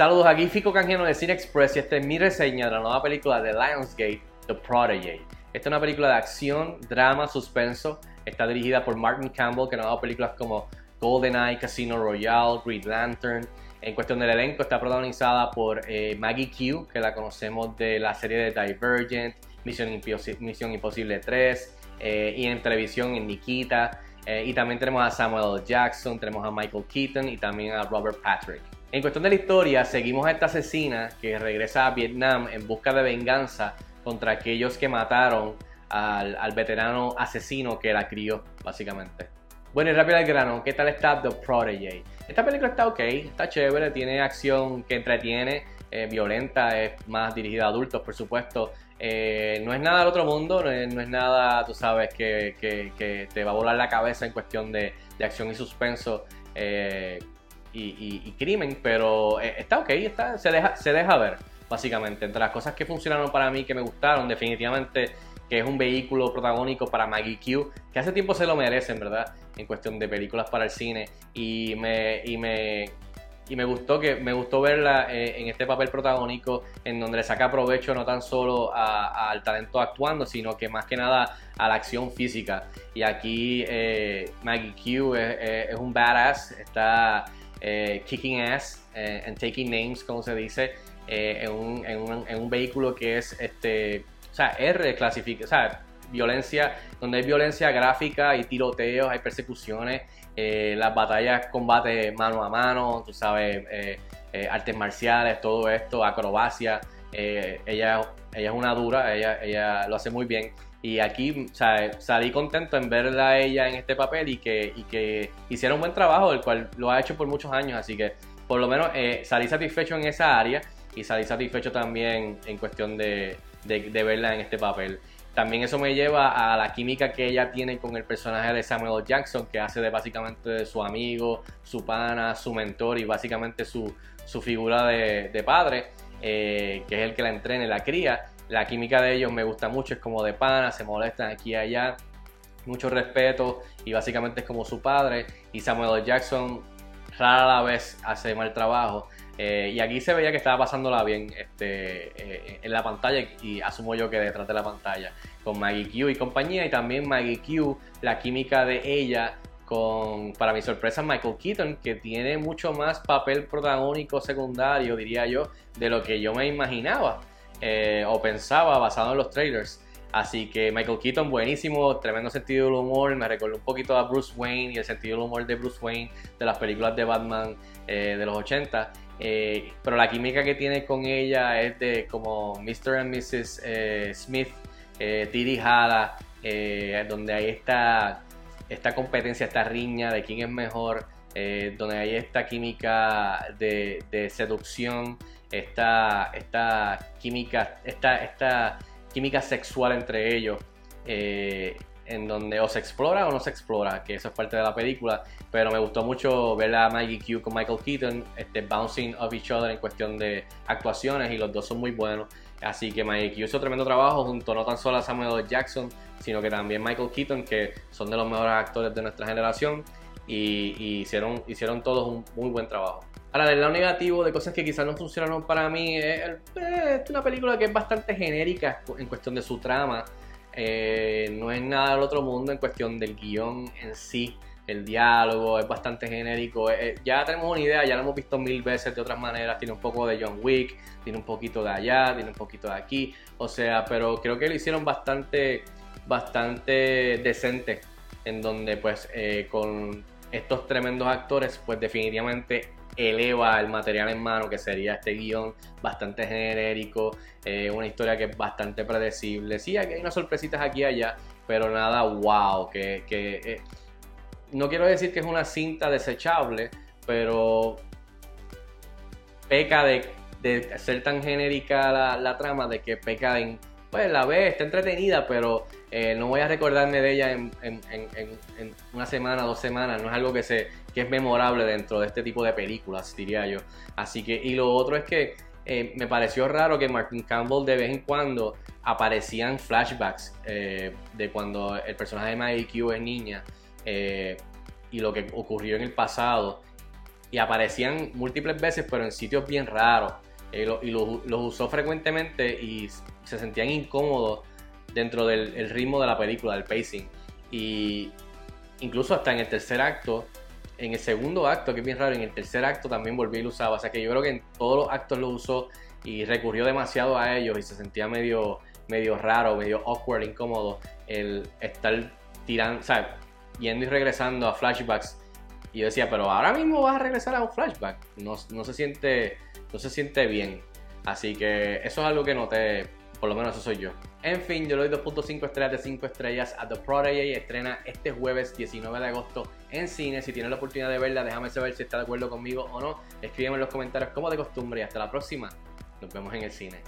Saludos, aquí Fico Canjeno de Cine Express y esta es mi reseña de la nueva película de Lionsgate, The Prodigy. Esta es una película de acción, drama, suspenso. Está dirigida por Martin Campbell, que nos ha dado películas como GoldenEye, Casino Royale, Green Lantern. En cuestión del elenco, está protagonizada por eh, Maggie Q, que la conocemos de la serie de Divergent, Misión, Imposible 3, eh, y en televisión en Nikita. Eh, y también tenemos a Samuel L. Jackson, tenemos a Michael Keaton y también a Robert Patrick. En cuestión de la historia, seguimos a esta asesina que regresa a Vietnam en busca de venganza contra aquellos que mataron al, veterano asesino que la crió, básicamente. Bueno, y rápido al grano, ¿qué tal está The Prodigy? Esta película está ok, está chévere, tiene acción que entretiene, eh, violenta, es más dirigida a adultos, por supuesto. Eh, no es nada del otro mundo, no es, nada, tú sabes, que, te va a volar la cabeza en cuestión de, acción y suspenso. Eh, y, crimen, pero eh, está ok, está, se, deja, se deja ver, básicamente. Entre las cosas que funcionaron para mí, que me gustaron, definitivamente que es un vehículo protagónico para Maggie Q, que hace tiempo se lo merecen, ¿verdad? En cuestión de películas para el cine. Y me, y me, y me gustó que me gustó verla eh, en este papel protagónico en donde le saca provecho no tan solo al talento actuando sino que más que nada a la acción física y aquí eh, Maggie Q es, es, un badass está eh, kicking ass eh, and taking names, como se dice, eh, en, un, en, un, en, un, vehículo que es, este, o sea, R o sea, violencia, donde hay violencia gráfica, hay tiroteos, hay persecuciones, las batallas, combate mano a mano, tú sabes, artes marciales, todo esto, acrobacia. ella, ella es una dura, ella, ella lo hace muy bien. Y aquí salí contento en verla a ella en este papel y que, y hiciera un buen trabajo, el cual lo ha hecho por muchos años. Así que por lo menos eh, salí satisfecho en esa área y salí satisfecho también en cuestión de, verla en este papel. También eso me lleva a la química que ella tiene con el personaje de Samuel Jackson, que hace de básicamente su amigo, su pana, su mentor y básicamente su, figura de, de padre, eh, que es el que la entrena y la cría. La química de ellos me gusta mucho, es como de pana, se molestan aquí y allá, mucho respeto y básicamente es como su padre. Y Samuel Jackson rara vez hace mal trabajo. Eh, y aquí se veía que estaba pasándola bien este, eh, en la pantalla y asumo yo que detrás de la pantalla con Maggie Q y compañía y también Maggie Q, la química de ella con, para mi sorpresa, Michael Keaton, que tiene mucho más papel protagónico secundario, diría yo, de lo que yo me imaginaba. Eh, o pensaba basado en los trailers. Así que Michael Keaton, buenísimo, tremendo sentido del humor. Me recordó un poquito a Bruce Wayne y el sentido del humor de Bruce Wayne de las películas de Batman eh, de los 80. Eh, pero la química que tiene con ella es de como Mr. and Mrs. Smith, Didi Hada, donde hay esta, esta competencia, esta riña de quién es mejor, donde hay esta química de, seducción esta, esta química, esta, esta química sexual entre ellos, eh, en donde o se explora o no se explora, que eso es parte de la película, pero me gustó mucho ver a Maggie Q con Michael Keaton, este, bouncing off each other en cuestión de actuaciones y los dos son muy buenos. Así que Maggie Q hizo tremendo trabajo junto no tan solo a Samuel Jackson, sino que también Michael Keaton, que son de los mejores actores de nuestra generación y, hicieron, hicieron todos un muy buen trabajo. Ahora, del lado negativo de cosas que quizás no funcionaron para mí, es, una película que es bastante genérica en cuestión de su trama. Eh, no es nada del otro mundo en cuestión del guion en sí. El diálogo es bastante genérico. Eh, ya tenemos una idea, ya lo hemos visto mil veces de otras maneras. Tiene un poco de John Wick, tiene un poquito de allá, tiene un poquito de aquí. O sea, pero creo que lo hicieron bastante, bastante decente. En donde, pues, eh, con estos tremendos actores, pues definitivamente eleva el material en mano, que sería este guion bastante genérico, eh, una historia que es bastante predecible. Sí, hay unas sorpresitas aquí y allá, pero nada wow, que, eh, no quiero decir que es una cinta desechable, pero peca de, ser tan genérica la, la, trama, de que peca en, pues la ve, está entretenida, pero eh, no voy a recordarme de ella en, una semana, dos semanas. No es algo que, se, que es memorable dentro de este tipo de películas, diría yo. Así que, y lo otro es que eh, me pareció raro que Martin Campbell de vez en cuando aparecían flashbacks eh, de cuando el personaje de Maggie Q es niña y lo que ocurrió en el pasado. y aparecían múltiples veces, pero en sitios bien raros. Y, los usó frecuentemente y se sentían incómodos dentro del ritmo de la película, del pacing. Y incluso hasta en el tercer acto, en el segundo acto, que es bien raro, en el tercer acto también volvió y lo usaba. O sea que yo creo que en todos los actos lo usó y recurrió demasiado a ellos y se sentía medio, medio raro, medio awkward, incómodo el estar tirando, o sea, yendo y regresando a flashbacks. Y yo decía, pero ahora mismo vas a regresar a un flashback. No, no, se siente, no se siente bien. Así que eso es algo que noté, por lo menos eso soy yo. En fin, yo le doy 2.5 estrellas de 5 estrellas a The Prodigy. Estrena este jueves 19 de agosto en cine. Si tienes la oportunidad de verla, déjame saber si estás de acuerdo conmigo o no. Escríbeme en los comentarios como de costumbre y hasta la próxima. Nos vemos en el cine.